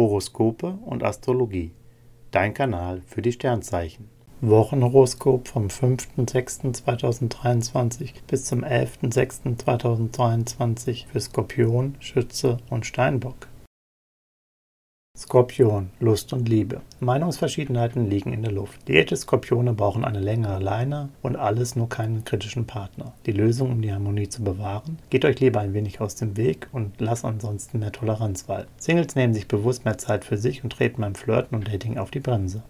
Horoskope und Astrologie. Dein Kanal für die Sternzeichen. Wochenhoroskop vom 5.6.2023 bis zum 11.6.2023 für Skorpion, Schütze und Steinbock. Skorpion, Lust und Liebe. Meinungsverschiedenheiten liegen in der Luft. Diäte Skorpione brauchen eine längere Leine und alles nur keinen kritischen Partner. Die Lösung, um die Harmonie zu bewahren? Geht euch lieber ein wenig aus dem Weg und lasst ansonsten mehr Toleranz walten. Singles nehmen sich bewusst mehr Zeit für sich und treten beim Flirten und Dating auf die Bremse.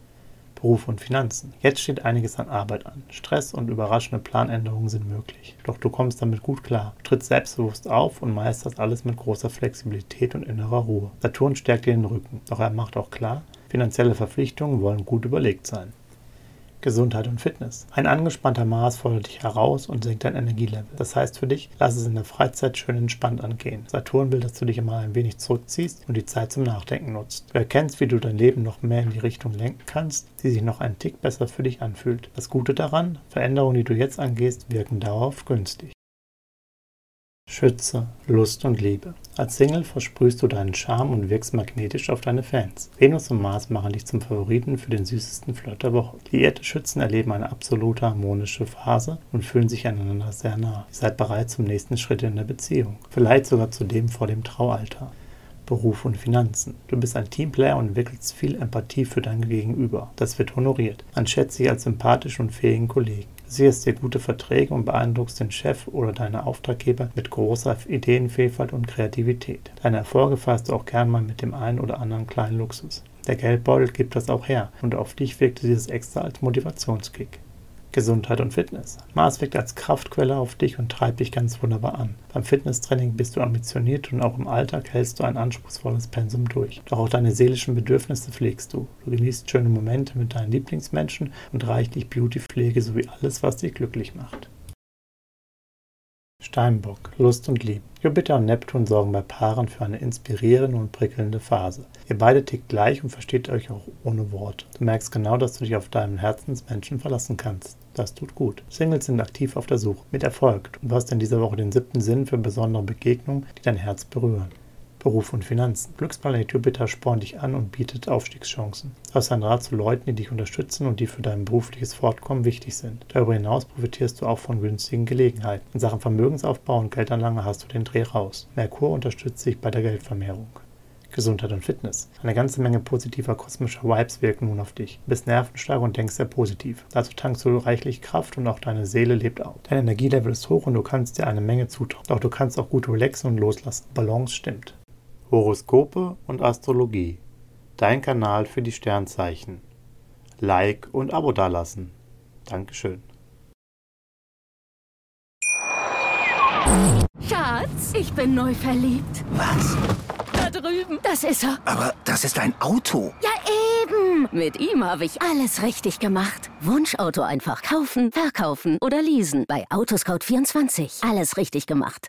Beruf und Finanzen. Jetzt steht einiges an Arbeit an. Stress und überraschende Planänderungen sind möglich. Doch du kommst damit gut klar. Trittst selbstbewusst auf und meisterst alles mit großer Flexibilität und innerer Ruhe. Saturn stärkt dir den Rücken. Doch er macht auch klar, finanzielle Verpflichtungen wollen gut überlegt sein. Gesundheit und Fitness. Ein angespannter Mars fordert dich heraus und senkt dein Energielevel. Das heißt für dich, lass es in der Freizeit schön entspannt angehen. Saturn will, dass du dich immer ein wenig zurückziehst und die Zeit zum Nachdenken nutzt. Du erkennst, wie du dein Leben noch mehr in die Richtung lenken kannst, die sich noch einen Tick besser für dich anfühlt. Das Gute daran, Veränderungen, die du jetzt angehst, wirken dauerhaft günstig. Schütze, Lust und Liebe. Als Single versprühst du deinen Charme und wirkst magnetisch auf deine Fans. Venus und Mars machen dich zum Favoriten für den süßesten Flirt der Woche. Liierte Schützen erleben eine absolute harmonische Phase und fühlen sich einander sehr nah. Ihr seid bereit zum nächsten Schritt in der Beziehung. Vielleicht sogar zu dem vor dem Traualter. Beruf und Finanzen. Du bist ein Teamplayer und entwickelst viel Empathie für dein Gegenüber. Das wird honoriert. Man schätzt dich als sympathisch und fähigen Kollegen. Du siehst dir gute Verträge und beeindruckst den Chef oder deine Auftraggeber mit großer Ideenvielfalt und Kreativität. Deine Erfolge feierst du auch gern mal mit dem einen oder anderen kleinen Luxus. Der Geldbeutel gibt das auch her und auf dich wirkte dieses extra als Motivationskick. Gesundheit und Fitness. Mars wirkt als Kraftquelle auf dich und treibt dich ganz wunderbar an. Beim Fitnesstraining bist du ambitioniert und auch im Alltag hältst du ein anspruchsvolles Pensum durch. Doch auch deine seelischen Bedürfnisse pflegst du. Du genießt schöne Momente mit deinen Lieblingsmenschen und reichlich Beautypflege sowie alles, was dich glücklich macht. Steinbock, Lust und Liebe. Jupiter und Neptun sorgen bei Paaren für eine inspirierende und prickelnde Phase. Ihr beide tickt gleich und versteht euch auch ohne Worte. Du merkst genau, dass du dich auf deinen Herzensmenschen verlassen kannst. Das tut gut. Singles sind aktiv auf der Suche. Mit Erfolg. Du hast in dieser Woche den siebten Sinn für besondere Begegnungen, die dein Herz berühren. Beruf und Finanzen. Glücksplanet Jupiter spornt dich an und bietet Aufstiegschancen. Du hast ein Rat zu Leuten, die dich unterstützen und die für dein berufliches Fortkommen wichtig sind. Darüber hinaus profitierst du auch von günstigen Gelegenheiten. In Sachen Vermögensaufbau und Geldanlage hast du den Dreh raus. Merkur unterstützt dich bei der Geldvermehrung. Gesundheit und Fitness. Eine ganze Menge positiver kosmischer Vibes wirken nun auf dich. Du bist nervenstark und denkst sehr positiv. Dazu tankst du reichlich Kraft und auch deine Seele lebt auf. Dein Energielevel ist hoch und du kannst dir eine Menge zutrauen. Doch du kannst auch gut relaxen und loslassen. Balance stimmt. Horoskope und Astrologie. Dein Kanal für die Sternzeichen. Like und Abo dalassen. Dankeschön. Schatz, ich bin neu verliebt. Was? Da drüben. Das ist er. Aber das ist ein Auto. Ja, eben. Mit ihm habe ich alles richtig gemacht. Wunschauto einfach kaufen, verkaufen oder leasen. Bei Autoscout24. Alles richtig gemacht.